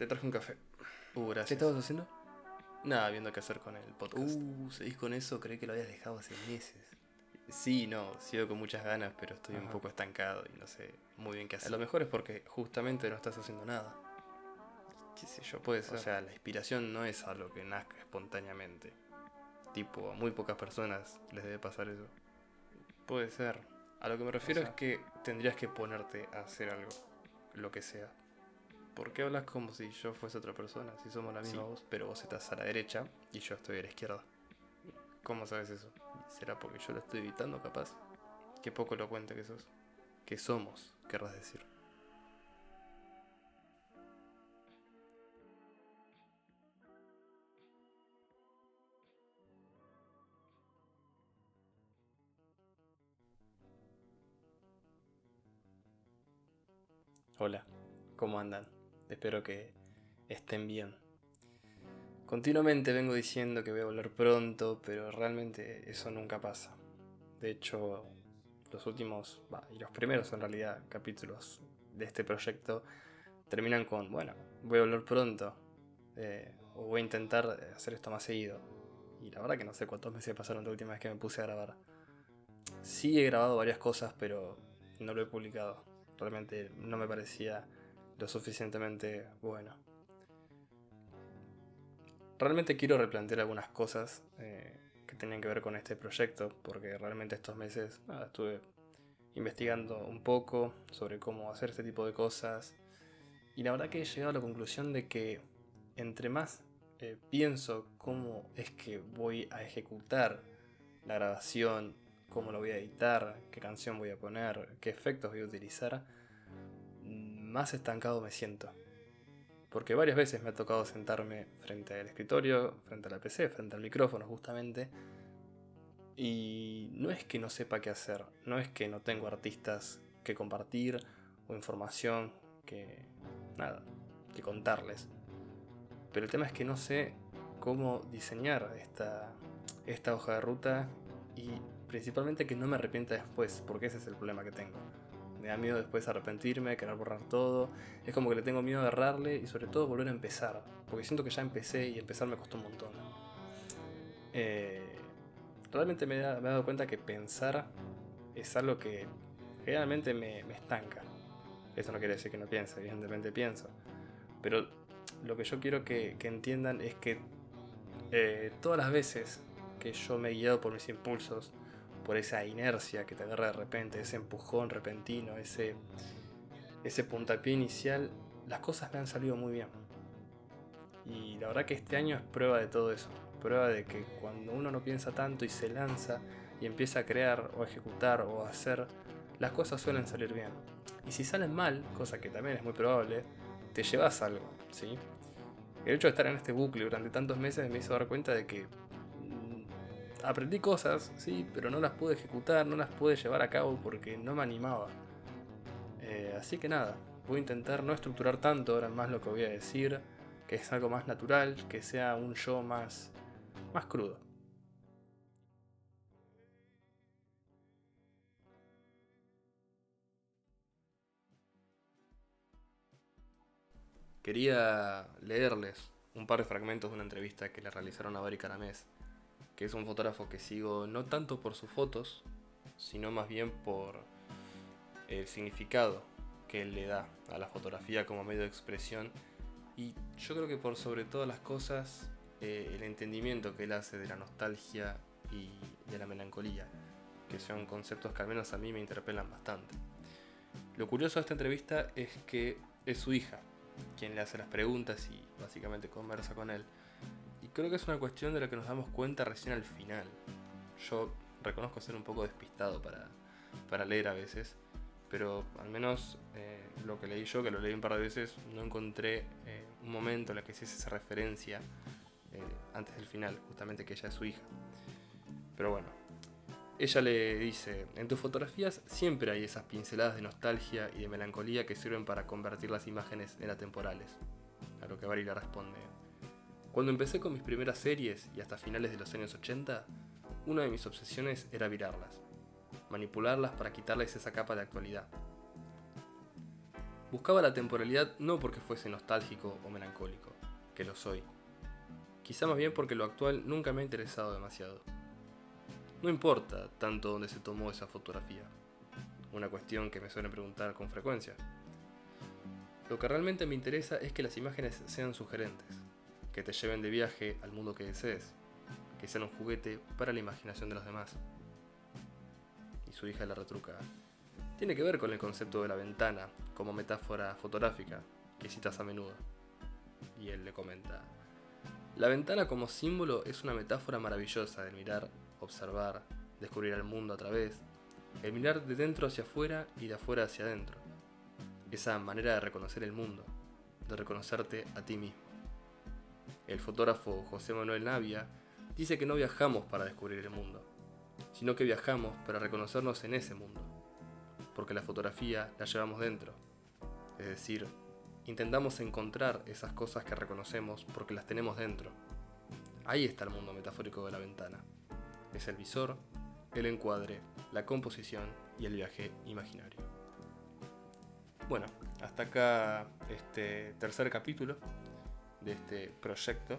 te traje un café. Uh, ¿Qué estabas haciendo? Nada, viendo qué hacer con el podcast. Uh, seguís con eso, creí que lo habías dejado hace meses. Sí, no, sigo con muchas ganas, pero estoy un poco estancado y no sé muy bien qué hacer. A lo mejor es porque justamente no estás haciendo nada. Qué sé yo, puede ser. O sea, la inspiración no es algo que nazca espontáneamente. Tipo, a muy pocas personas les debe pasar eso. Puede ser. A lo que me refiero O sea- es que tendrías que ponerte a hacer algo, lo que sea. ¿Por qué hablas como si yo fuese otra persona? Si somos la misma Sí. voz, pero vos estás a la derecha y yo estoy a la izquierda. ¿Cómo sabes eso? ¿Será porque yo lo estoy evitando, capaz? Qué poco lo cuenta que sos. Que somos, querrás decir. Hola, ¿cómo andan? Espero que estén bien. Continuamente vengo diciendo que voy a volver pronto, pero realmente eso nunca pasa. De hecho, los últimos, y los primeros en realidad, capítulos de este proyecto terminan con, bueno, voy a volver pronto, eh, o voy a intentar hacer esto más seguido. Y la verdad que no sé cuántos meses pasaron la última vez que me puse a grabar. Sí he grabado varias cosas, pero no lo he publicado. Realmente no me parecía lo suficientemente bueno. Realmente quiero replantear algunas cosas eh, que tenían que ver con este proyecto, porque realmente estos meses estuve investigando un poco sobre cómo hacer este tipo de cosas. Y la verdad que he llegado a la conclusión de que entre más eh, pienso cómo es que voy a ejecutar la grabación, cómo lo voy a editar, qué canción voy a poner, qué efectos voy a utilizar, más estancado me siento. Porque varias veces me ha tocado sentarme frente al escritorio, frente a la PC, frente al micrófono justamente. Y no es que no sepa qué hacer, no es que no tengo artistas que compartir o información que... nada, que contarles. Pero el tema es que no sé cómo diseñar esta, esta hoja de ruta y principalmente que no me arrepienta después, porque ese es el problema que tengo. Me da miedo después arrepentirme, querer borrar todo. Es como que le tengo miedo a agarrarle y sobre todo volver a empezar. Porque siento que ya empecé y empezar me costó un montón. Eh, realmente me, he dado cuenta que pensar es algo que generalmente me, me estanca. Eso no quiere decir que no piense, evidentemente pienso. Pero lo que yo quiero que, que entiendan es que eh, todas las veces que yo me he guiado por mis impulsos, por esa inercia que te agarra de repente, ese empujón repentino, ese, ese puntapié inicial, las cosas me han salido muy bien. Y la verdad que este año es prueba de todo eso. Prueba de que cuando uno no piensa tanto y se lanza y empieza a crear o a ejecutar o a hacer, las cosas suelen salir bien. Y si salen mal, cosa que también es muy probable, te llevas algo, ¿sí? El hecho de estar en este bucle durante tantos meses me hizo dar cuenta de que aprendí cosas, sí, pero no las pude ejecutar, no las pude llevar a cabo porque no me animaba. Eh, así que nada, voy a intentar no estructurar tanto ahora más lo que voy a decir, que es algo más natural, que sea un yo más, más crudo. Quería leerles un par de fragmentos de una entrevista que le realizaron a Bari Caramés, que es un fotógrafo que sigo no tanto por sus fotos, sino más bien por el significado que él le da a la fotografía como medio de expresión y yo creo que por sobre todas las cosas eh, el entendimiento que él hace de la nostalgia y de la melancolía, que son conceptos que al menos a mí me interpelan bastante. Lo curioso de esta entrevista es que es su hija quien le hace las preguntas y básicamente conversa con él. Creo que es una cuestión de la que nos damos cuenta recién al final. Yo reconozco ser un poco despistado para, para leer a veces, pero al menos eh, lo que leí yo, que lo leí un par de veces, no encontré eh, un momento en el que se esa referencia eh, antes del final, justamente que ella es su hija. Pero bueno, ella le dice, en tus fotografías siempre hay esas pinceladas de nostalgia y de melancolía que sirven para convertir las imágenes en atemporales. A lo que Barry le responde, cuando empecé con mis primeras series y hasta finales de los años 80, una de mis obsesiones era virarlas, manipularlas para quitarles esa capa de actualidad. Buscaba la temporalidad no porque fuese nostálgico o melancólico, que lo soy. Quizá más bien porque lo actual nunca me ha interesado demasiado. No importa tanto dónde se tomó esa fotografía, una cuestión que me suelen preguntar con frecuencia. Lo que realmente me interesa es que las imágenes sean sugerentes, que te lleven de viaje al mundo que desees, que sean un juguete para la imaginación de los demás. Y su hija la retruca. Tiene que ver con el concepto de la ventana como metáfora fotográfica que citas a menudo. Y él le comenta, la ventana como símbolo es una metáfora maravillosa de mirar, observar, descubrir el mundo a través, el mirar de dentro hacia afuera y de afuera hacia adentro. Esa manera de reconocer el mundo, de reconocerte a ti mismo. El fotógrafo José Manuel Navia dice que no viajamos para descubrir el mundo, sino que viajamos para reconocernos en ese mundo, porque la fotografía la llevamos dentro, es decir, intentamos encontrar esas cosas que reconocemos porque las tenemos dentro. Ahí está el mundo metafórico de la ventana. Es el visor, el encuadre, la composición y el viaje imaginario. Bueno, hasta acá este tercer capítulo de este proyecto.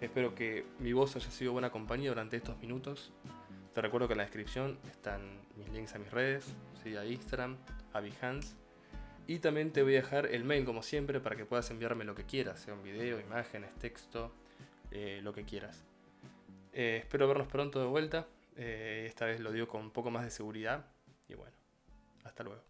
Espero que mi voz haya sido buena compañía durante estos minutos. Te recuerdo que en la descripción están mis links a mis redes, a Instagram, a Behance. Y también te voy a dejar el mail como siempre para que puedas enviarme lo que quieras, sea un video, imágenes, texto, eh, lo que quieras. Eh, espero vernos pronto de vuelta. Eh, esta vez lo digo con un poco más de seguridad. Y bueno, hasta luego.